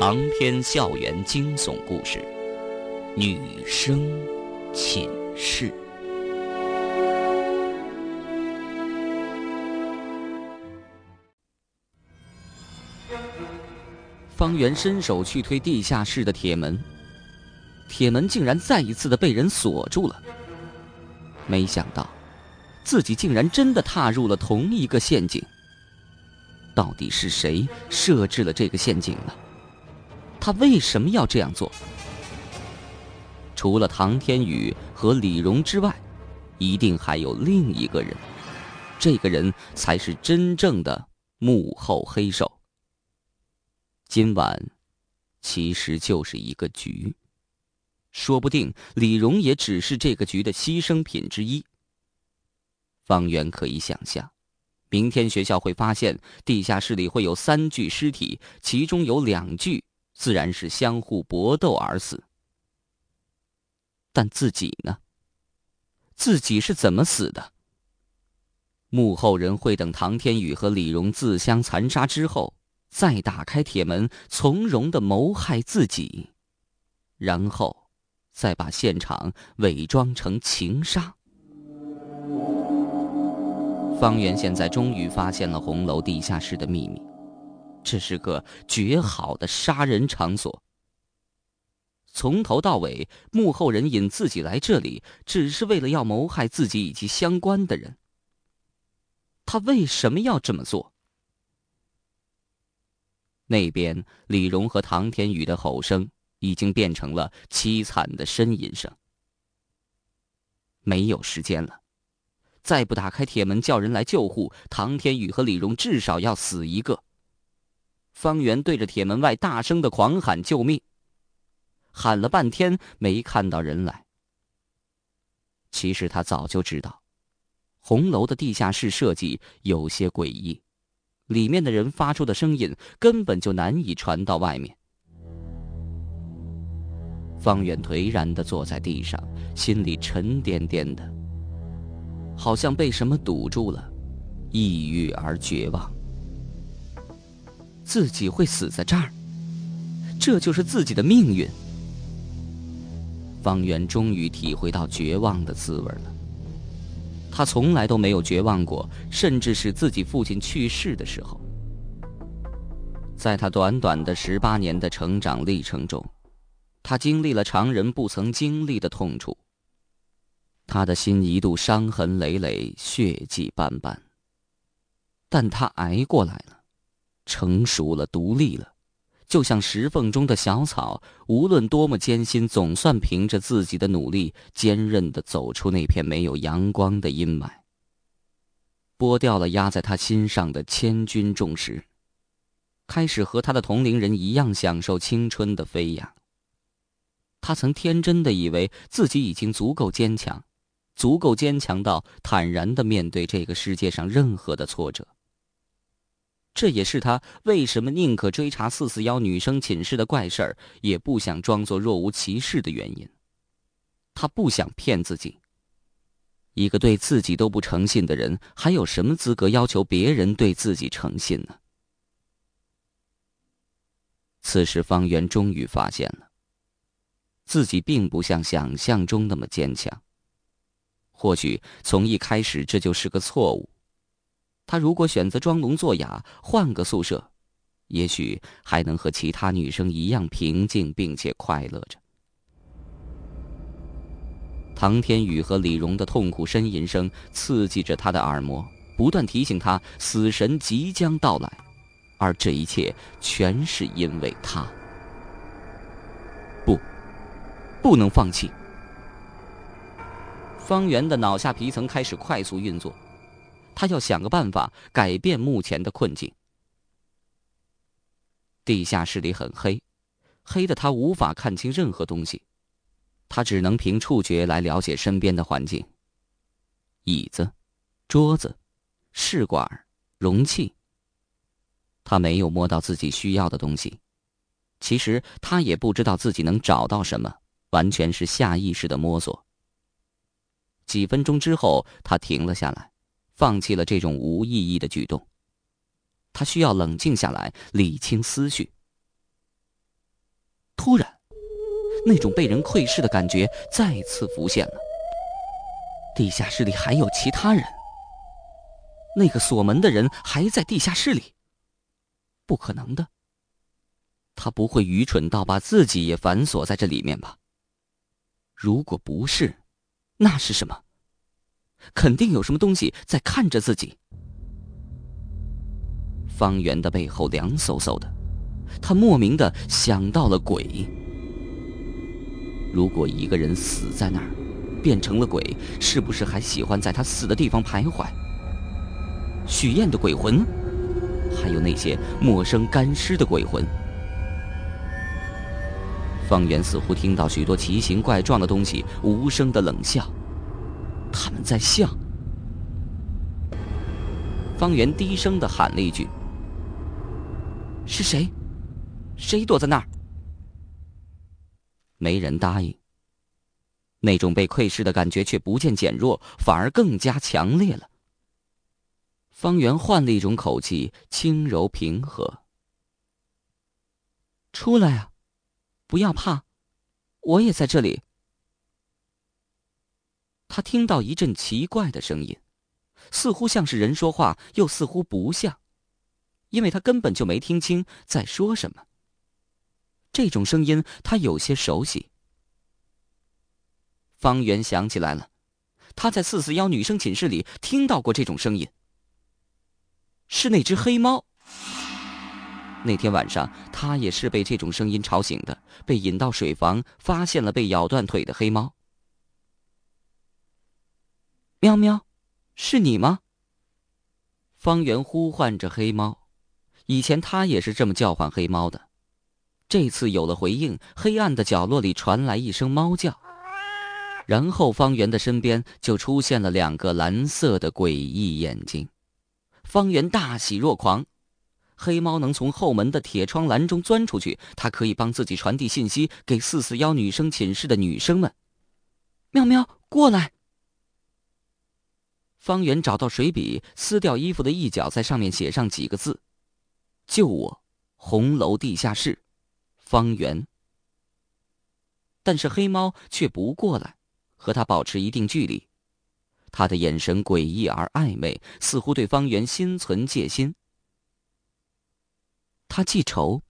长篇校园惊悚故事，《女生寝室》。方圆伸手去推地下室的铁门，铁门竟然再一次的被人锁住了。没想到，自己竟然真的踏入了同一个陷阱。到底是谁设置了这个陷阱呢？他为什么要这样做？除了唐天宇和李荣之外，一定还有另一个人。这个人才是真正的幕后黑手。今晚，其实就是一个局。说不定李荣也只是这个局的牺牲品之一。方圆可以想象。明天学校会发现地下室里会有三具尸体，其中有两具自然是相互搏斗而死。但自己呢？自己是怎么死的？幕后人会等唐天宇和李荣自相残杀之后，再打开铁门，从容的谋害自己，然后再把现场伪装成情杀。方圆现在终于发现了红楼地下室的秘密，这是个绝好的杀人场所。从头到尾，幕后人引自己来这里，只是为了要谋害自己以及相关的人。他为什么要这么做？那边李荣和唐天宇的吼声已经变成了凄惨的呻吟声。没有时间了。再不打开铁门叫人来救护，唐天宇和李荣至少要死一个。方圆对着铁门外大声的狂喊救命，喊了半天没看到人来。其实他早就知道，红楼的地下室设计有些诡异，里面的人发出的声音根本就难以传到外面。方圆颓然的坐在地上，心里沉甸甸的。好像被什么堵住了，抑郁而绝望。自己会死在这儿，这就是自己的命运。方圆终于体会到绝望的滋味了。他从来都没有绝望过，甚至是自己父亲去世的时候。在他短短的十八年的成长历程中，他经历了常人不曾经历的痛楚。他的心一度伤痕累累，血迹斑斑。但他挨过来了，成熟了，独立了，就像石缝中的小草，无论多么艰辛，总算凭着自己的努力，坚韧的走出那片没有阳光的阴霾。剥掉了压在他心上的千钧重石，开始和他的同龄人一样享受青春的飞扬。他曾天真的以为自己已经足够坚强。足够坚强到坦然的面对这个世界上任何的挫折。这也是他为什么宁可追查四四幺女生寝室的怪事儿，也不想装作若无其事的原因。他不想骗自己。一个对自己都不诚信的人，还有什么资格要求别人对自己诚信呢？此时，方圆终于发现了，自己并不像想象中那么坚强。或许从一开始这就是个错误。他如果选择装聋作哑，换个宿舍，也许还能和其他女生一样平静并且快乐着。唐天宇和李荣的痛苦呻吟声刺激着他的耳膜，不断提醒他死神即将到来，而这一切全是因为他。不，不能放弃。方圆的脑下皮层开始快速运作，他要想个办法改变目前的困境。地下室里很黑，黑的他无法看清任何东西，他只能凭触觉来了解身边的环境。椅子、桌子、试管、容器。他没有摸到自己需要的东西，其实他也不知道自己能找到什么，完全是下意识的摸索。几分钟之后，他停了下来，放弃了这种无意义的举动。他需要冷静下来，理清思绪。突然，那种被人窥视的感觉再次浮现了。地下室里还有其他人。那个锁门的人还在地下室里。不可能的。他不会愚蠢到把自己也反锁在这里面吧？如果不是，那是什么？肯定有什么东西在看着自己。方圆的背后凉飕飕的，他莫名的想到了鬼。如果一个人死在那儿，变成了鬼，是不是还喜欢在他死的地方徘徊？许燕的鬼魂，还有那些陌生干尸的鬼魂。方圆似乎听到许多奇形怪状的东西无声的冷笑，他们在笑。方圆低声的喊了一句：“是谁？谁躲在那儿？”没人答应。那种被窥视的感觉却不见减弱，反而更加强烈了。方圆换了一种口气，轻柔平和：“出来啊！”不要怕，我也在这里。他听到一阵奇怪的声音，似乎像是人说话，又似乎不像，因为他根本就没听清在说什么。这种声音他有些熟悉。方圆想起来了，他在四四幺女生寝室里听到过这种声音，是那只黑猫。那天晚上，他也是被这种声音吵醒的，被引到水房，发现了被咬断腿的黑猫。喵喵，是你吗？方圆呼唤着黑猫，以前他也是这么叫唤黑猫的，这次有了回应，黑暗的角落里传来一声猫叫，然后方圆的身边就出现了两个蓝色的诡异眼睛，方圆大喜若狂。黑猫能从后门的铁窗栏中钻出去，它可以帮自己传递信息给四四幺女生寝室的女生们。喵喵，过来！方圆找到水笔，撕掉衣服的一角，在上面写上几个字：“救我，红楼地下室，方圆。”但是黑猫却不过来，和他保持一定距离，他的眼神诡异而暧昧，似乎对方圆心存戒心。他记仇，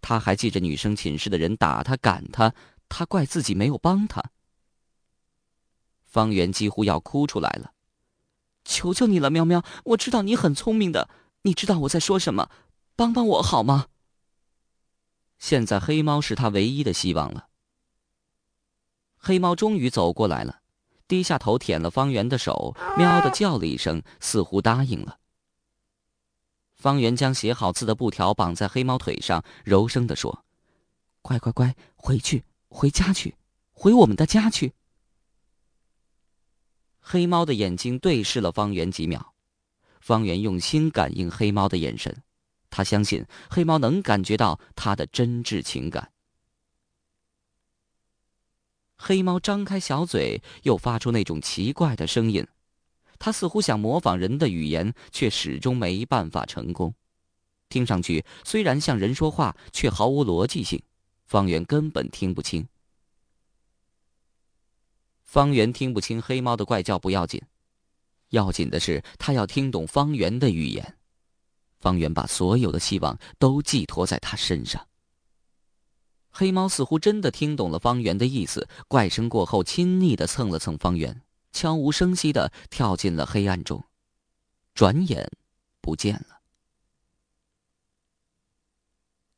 他还记着女生寝室的人打他、赶他，他怪自己没有帮他。方圆几乎要哭出来了，求求你了，喵喵！我知道你很聪明的，你知道我在说什么，帮帮我好吗？现在黑猫是他唯一的希望了。黑猫终于走过来了，低下头舔了方圆的手，喵的叫了一声，似乎答应了。方圆将写好字的布条绑在黑猫腿上，柔声的说：“乖乖乖，回去，回家去，回我们的家去。”黑猫的眼睛对视了方圆几秒，方圆用心感应黑猫的眼神，他相信黑猫能感觉到他的真挚情感。黑猫张开小嘴，又发出那种奇怪的声音。他似乎想模仿人的语言，却始终没办法成功。听上去虽然像人说话，却毫无逻辑性。方圆根本听不清。方圆听不清黑猫的怪叫不要紧，要紧的是他要听懂方圆的语言。方圆把所有的希望都寄托在他身上。黑猫似乎真的听懂了方圆的意思，怪声过后，亲昵的蹭了蹭方圆。悄无声息的跳进了黑暗中，转眼不见了。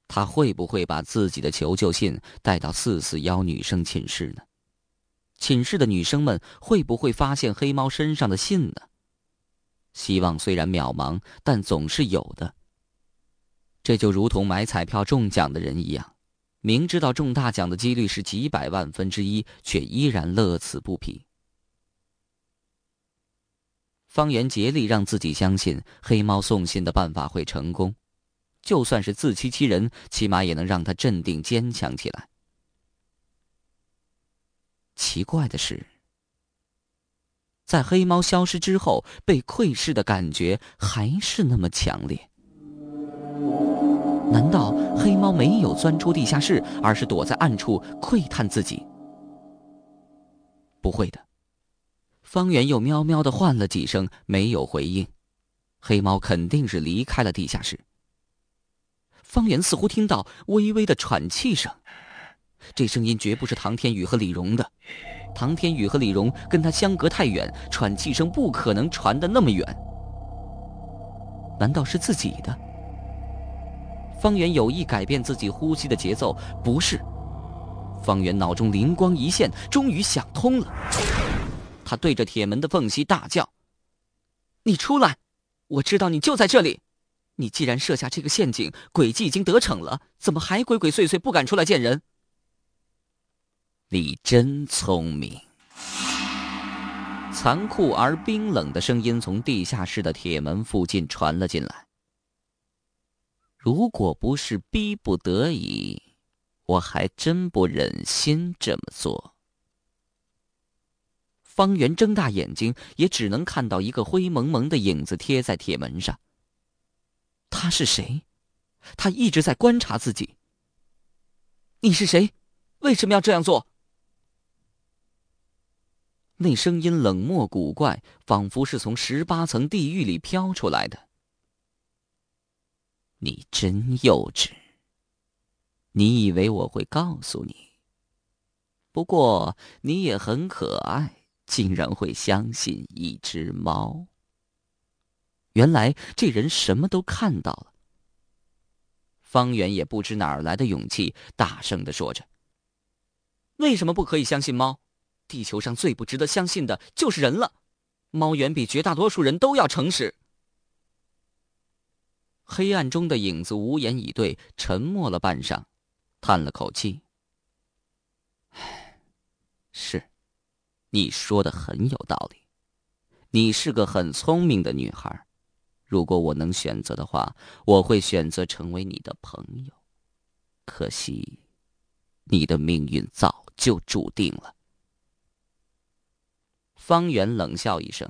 他会不会把自己的求救信带到四四幺女生寝室呢？寝室的女生们会不会发现黑猫身上的信呢？希望虽然渺茫，但总是有的。这就如同买彩票中奖的人一样，明知道中大奖的几率是几百万分之一，却依然乐此不疲。方圆竭力让自己相信黑猫送信的办法会成功，就算是自欺欺人，起码也能让他镇定坚强起来。奇怪的是，在黑猫消失之后，被窥视的感觉还是那么强烈。难道黑猫没有钻出地下室，而是躲在暗处窥探自己？不会的。方圆又喵喵的唤了几声，没有回应。黑猫肯定是离开了地下室。方圆似乎听到微微的喘气声，这声音绝不是唐天宇和李荣的。唐天宇和李荣跟他相隔太远，喘气声不可能传得那么远。难道是自己的？方圆有意改变自己呼吸的节奏，不是。方圆脑中灵光一现，终于想通了。他对着铁门的缝隙大叫：“你出来！我知道你就在这里。你既然设下这个陷阱，诡计已经得逞了，怎么还鬼鬼祟祟不敢出来见人？”你真聪明。残酷而冰冷的声音从地下室的铁门附近传了进来。如果不是逼不得已，我还真不忍心这么做。方圆睁大眼睛，也只能看到一个灰蒙蒙的影子贴在铁门上。他是谁？他一直在观察自己。你是谁？为什么要这样做？那声音冷漠古怪，仿佛是从十八层地狱里飘出来的。你真幼稚！你以为我会告诉你？不过你也很可爱，竟然会相信一只猫。原来这人什么都看到了。方圆也不知哪儿来的勇气，大声的说着：“为什么不可以相信猫？地球上最不值得相信的就是人了。猫远比绝大多数人都要诚实。”黑暗中的影子无言以对，沉默了半晌，叹了口气：“唉，是，你说的很有道理。你是个很聪明的女孩，如果我能选择的话，我会选择成为你的朋友。可惜，你的命运早就注定了。”方圆冷笑一声：“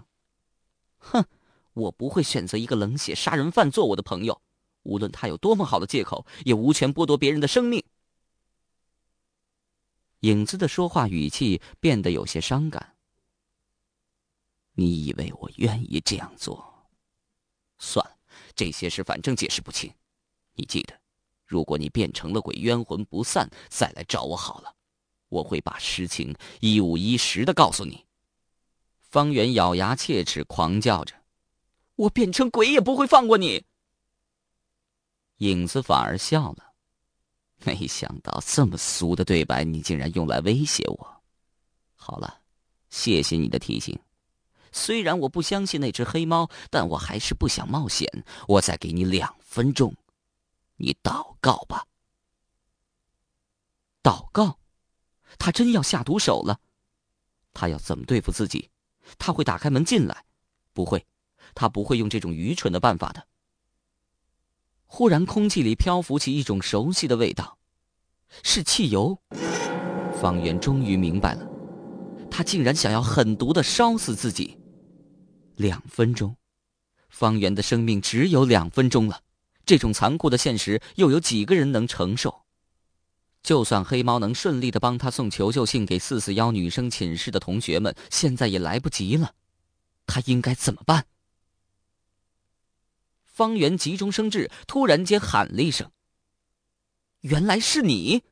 哼。”我不会选择一个冷血杀人犯做我的朋友，无论他有多么好的借口，也无权剥夺别人的生命。影子的说话语气变得有些伤感。你以为我愿意这样做？算了，这些事反正解释不清。你记得，如果你变成了鬼，冤魂不散，再来找我好了，我会把实情一五一十的告诉你。方圆咬牙切齿，狂叫着。我变成鬼也不会放过你。影子反而笑了，没想到这么俗的对白，你竟然用来威胁我。好了，谢谢你的提醒。虽然我不相信那只黑猫，但我还是不想冒险。我再给你两分钟，你祷告吧。祷告？他真要下毒手了？他要怎么对付自己？他会打开门进来？不会。他不会用这种愚蠢的办法的。忽然，空气里漂浮起一种熟悉的味道，是汽油。方圆终于明白了，他竟然想要狠毒的烧死自己。两分钟，方圆的生命只有两分钟了。这种残酷的现实，又有几个人能承受？就算黑猫能顺利的帮他送求救信给四四幺女生寝室的同学们，现在也来不及了。他应该怎么办？方圆急中生智，突然间喊了一声：“原来是你！”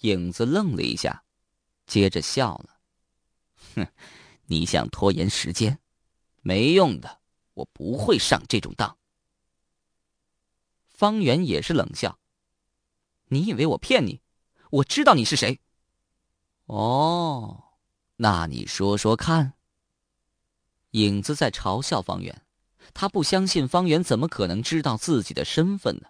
影子愣了一下，接着笑了：“哼，你想拖延时间？没用的，我不会上这种当。”方圆也是冷笑：“你以为我骗你？我知道你是谁。”哦，那你说说看。影子在嘲笑方圆。他不相信方圆怎么可能知道自己的身份呢？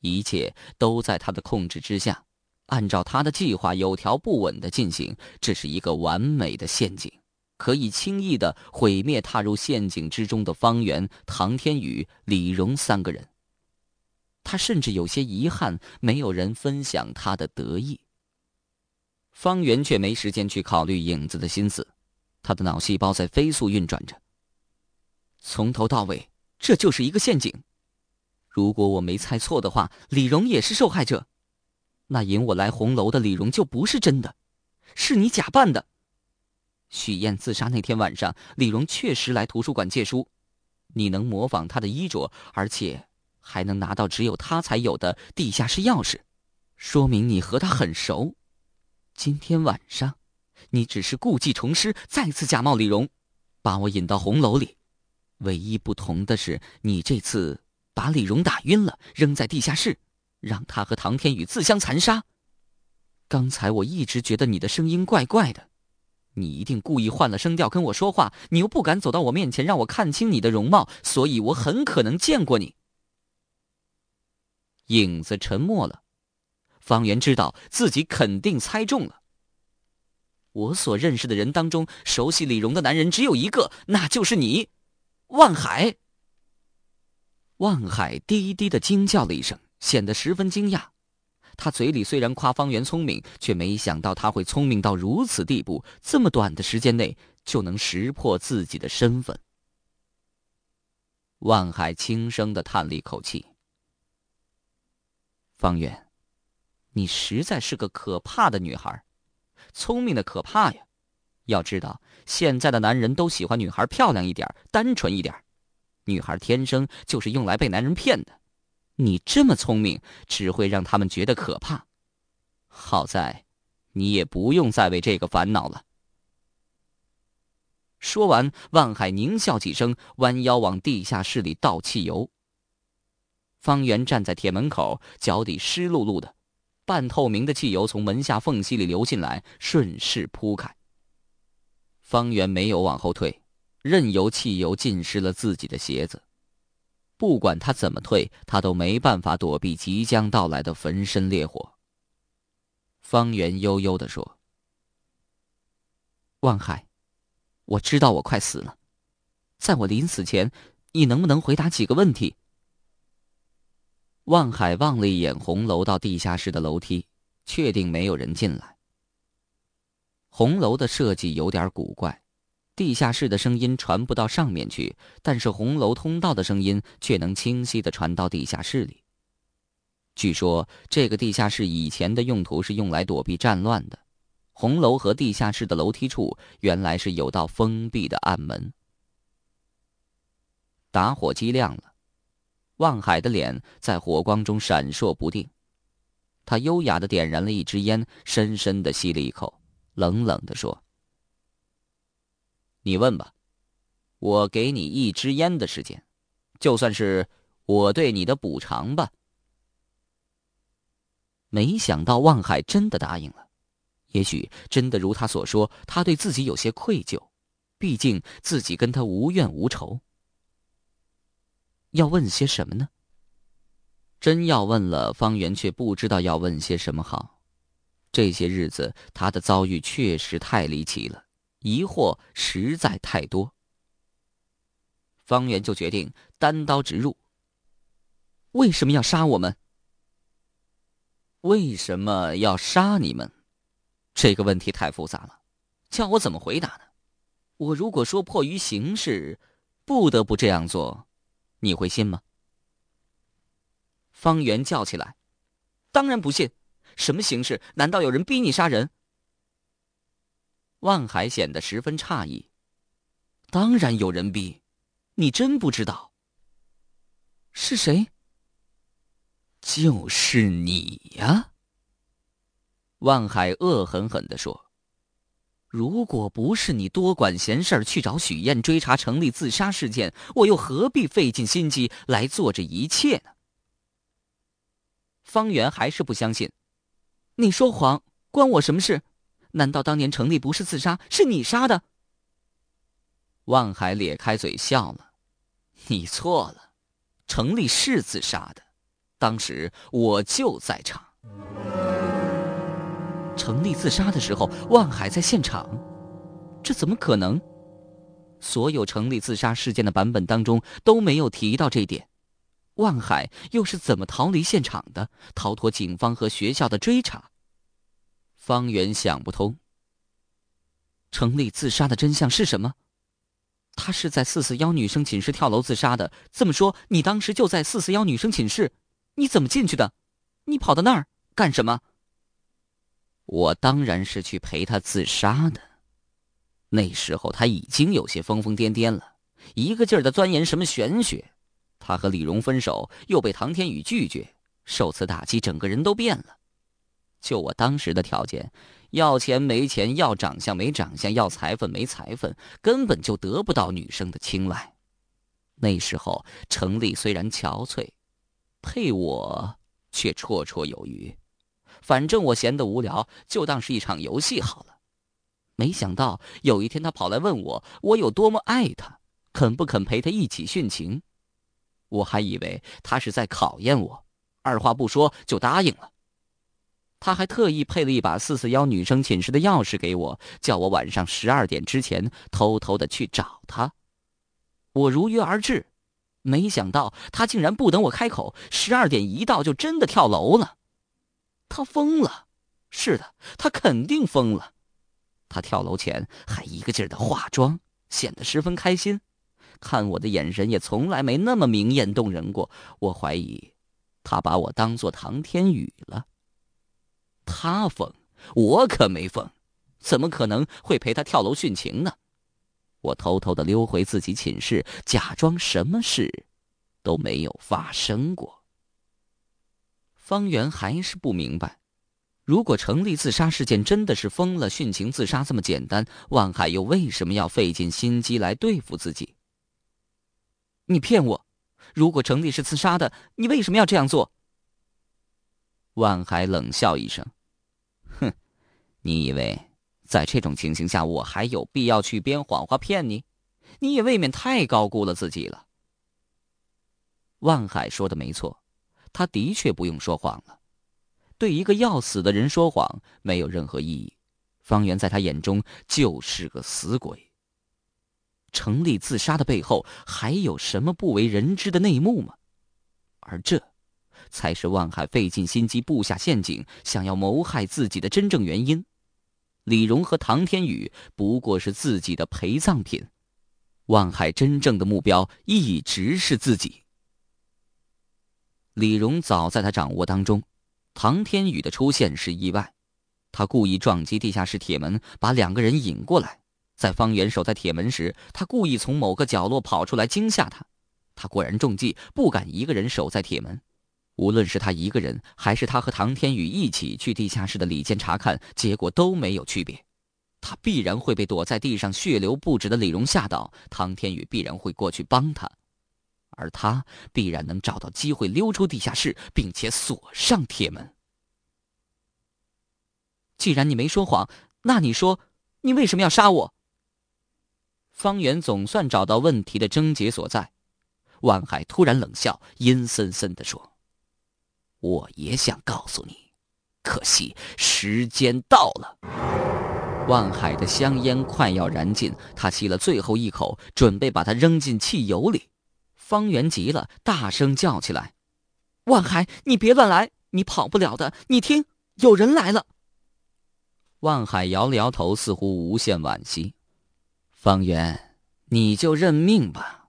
一切都在他的控制之下，按照他的计划有条不紊的进行。这是一个完美的陷阱，可以轻易的毁灭踏入陷阱之中的方圆、唐天宇、李荣三个人。他甚至有些遗憾，没有人分享他的得意。方圆却没时间去考虑影子的心思，他的脑细胞在飞速运转着。从头到尾，这就是一个陷阱。如果我没猜错的话，李荣也是受害者。那引我来红楼的李荣就不是真的，是你假扮的。许燕自杀那天晚上，李荣确实来图书馆借书。你能模仿他的衣着，而且还能拿到只有他才有的地下室钥匙，说明你和他很熟。今天晚上，你只是故技重施，再次假冒李荣，把我引到红楼里。唯一不同的是，你这次把李荣打晕了，扔在地下室，让他和唐天宇自相残杀。刚才我一直觉得你的声音怪怪的。你一定故意换了声调跟我说话，你又不敢走到我面前让我看清你的容貌，所以我很可能见过你。影子沉默了，方圆知道自己肯定猜中了。我所认识的人当中，熟悉李荣的男人只有一个，那就是你，万海。万海低低的惊叫了一声，显得十分惊讶。他嘴里虽然夸方圆聪明，却没想到他会聪明到如此地步，这么短的时间内就能识破自己的身份。万海轻声的叹了一口气：“方圆，你实在是个可怕的女孩，聪明的可怕呀！要知道，现在的男人都喜欢女孩漂亮一点、单纯一点，女孩天生就是用来被男人骗的。”你这么聪明，只会让他们觉得可怕。好在，你也不用再为这个烦恼了。说完，万海狞笑几声，弯腰往地下室里倒汽油。方圆站在铁门口，脚底湿漉漉的，半透明的汽油从门下缝隙里流进来，顺势铺开。方圆没有往后退，任由汽油浸湿了自己的鞋子。不管他怎么退，他都没办法躲避即将到来的焚身烈火。方圆悠悠的说：“望海，我知道我快死了，在我临死前，你能不能回答几个问题？”望海望了一眼红楼到地下室的楼梯，确定没有人进来。红楼的设计有点古怪。地下室的声音传不到上面去，但是红楼通道的声音却能清晰的传到地下室里。据说这个地下室以前的用途是用来躲避战乱的，红楼和地下室的楼梯处原来是有道封闭的暗门。打火机亮了，望海的脸在火光中闪烁不定，他优雅的点燃了一支烟，深深的吸了一口，冷冷的说。你问吧，我给你一支烟的时间，就算是我对你的补偿吧。没想到望海真的答应了，也许真的如他所说，他对自己有些愧疚，毕竟自己跟他无怨无仇。要问些什么呢？真要问了，方圆却不知道要问些什么好。这些日子他的遭遇确实太离奇了。疑惑实在太多，方圆就决定单刀直入。为什么要杀我们？为什么要杀你们？这个问题太复杂了，叫我怎么回答呢？我如果说迫于形势，不得不这样做，你会信吗？方圆叫起来：“当然不信！什么形势？难道有人逼你杀人？”万海显得十分诧异，当然有人逼，你真不知道。是谁？就是你呀！万海恶狠狠的说：“如果不是你多管闲事儿去找许燕追查程立自杀事件，我又何必费尽心机来做这一切呢？”方圆还是不相信，你说谎，关我什么事？难道当年程立不是自杀，是你杀的？望海咧开嘴笑了：“你错了，程立是自杀的，当时我就在场。程立自杀的时候，望海在现场，这怎么可能？所有程立自杀事件的版本当中都没有提到这一点。望海又是怎么逃离现场的，逃脱警方和学校的追查？”方圆想不通。程立自杀的真相是什么？他是在四四幺女生寝室跳楼自杀的。这么说，你当时就在四四幺女生寝室？你怎么进去的？你跑到那儿干什么？我当然是去陪他自杀的。那时候他已经有些疯疯癫癫了，一个劲儿的钻研什么玄学。他和李荣分手，又被唐天宇拒绝，受此打击，整个人都变了。就我当时的条件，要钱没钱，要长相没长相，要财分没财分，根本就得不到女生的青睐。那时候程丽虽然憔悴，配我却绰绰有余。反正我闲得无聊，就当是一场游戏好了。没想到有一天，他跑来问我，我有多么爱他，肯不肯陪他一起殉情。我还以为他是在考验我，二话不说就答应了。他还特意配了一把四四幺女生寝室的钥匙给我，叫我晚上十二点之前偷偷的去找他。我如约而至，没想到他竟然不等我开口，十二点一到就真的跳楼了。他疯了，是的，他肯定疯了。他跳楼前还一个劲儿的化妆，显得十分开心，看我的眼神也从来没那么明艳动人过。我怀疑，他把我当做唐天宇了。他疯，我可没疯，怎么可能会陪他跳楼殉情呢？我偷偷的溜回自己寝室，假装什么事都没有发生过。方圆还是不明白，如果成立自杀事件真的是疯了殉情自杀这么简单，万海又为什么要费尽心机来对付自己？你骗我！如果成立是自杀的，你为什么要这样做？万海冷笑一声：“哼，你以为在这种情形下，我还有必要去编谎话骗你？你也未免太高估了自己了。”万海说的没错。他的确不用说谎了，对一个要死的人说谎没有任何意义。方圆在他眼中就是个死鬼。程立自杀的背后还有什么不为人知的内幕吗？而这，才是万海费尽心机布下陷阱，想要谋害自己的真正原因。李荣和唐天宇不过是自己的陪葬品，万海真正的目标一直是自己。李荣早在他掌握当中，唐天宇的出现是意外，他故意撞击地下室铁门，把两个人引过来。在方圆守在铁门时，他故意从某个角落跑出来惊吓他。他果然中计，不敢一个人守在铁门。无论是他一个人，还是他和唐天宇一起去地下室的里间查看，结果都没有区别。他必然会被躲在地上血流不止的李荣吓到，唐天宇必然会过去帮他。而他必然能找到机会溜出地下室，并且锁上铁门。既然你没说谎，那你说，你为什么要杀我？方圆总算找到问题的症结所在。万海突然冷笑，阴森森的说：“我也想告诉你，可惜时间到了。”万海的香烟快要燃尽，他吸了最后一口，准备把它扔进汽油里。方圆急了，大声叫起来：“万海，你别乱来！你跑不了的！你听，有人来了！”万海摇了摇头，似乎无限惋惜。方圆，你就认命吧，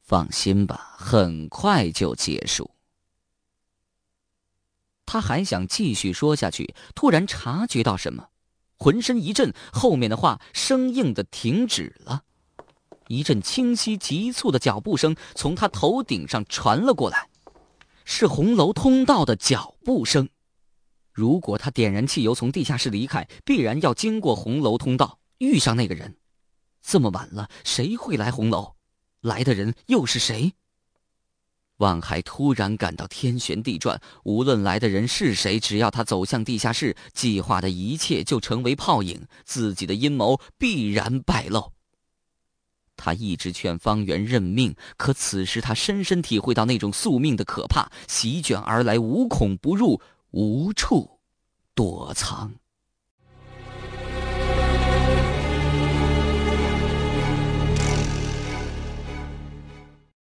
放心吧，很快就结束。他还想继续说下去，突然察觉到什么，浑身一震，后面的话生硬的停止了。一阵清晰急促的脚步声从他头顶上传了过来，是红楼通道的脚步声。如果他点燃汽油从地下室离开，必然要经过红楼通道，遇上那个人。这么晚了，谁会来红楼？来的人又是谁？万海突然感到天旋地转。无论来的人是谁，只要他走向地下室，计划的一切就成为泡影，自己的阴谋必然败露。他一直劝方圆认命，可此时他深深体会到那种宿命的可怕，席卷而来，无孔不入，无处躲藏。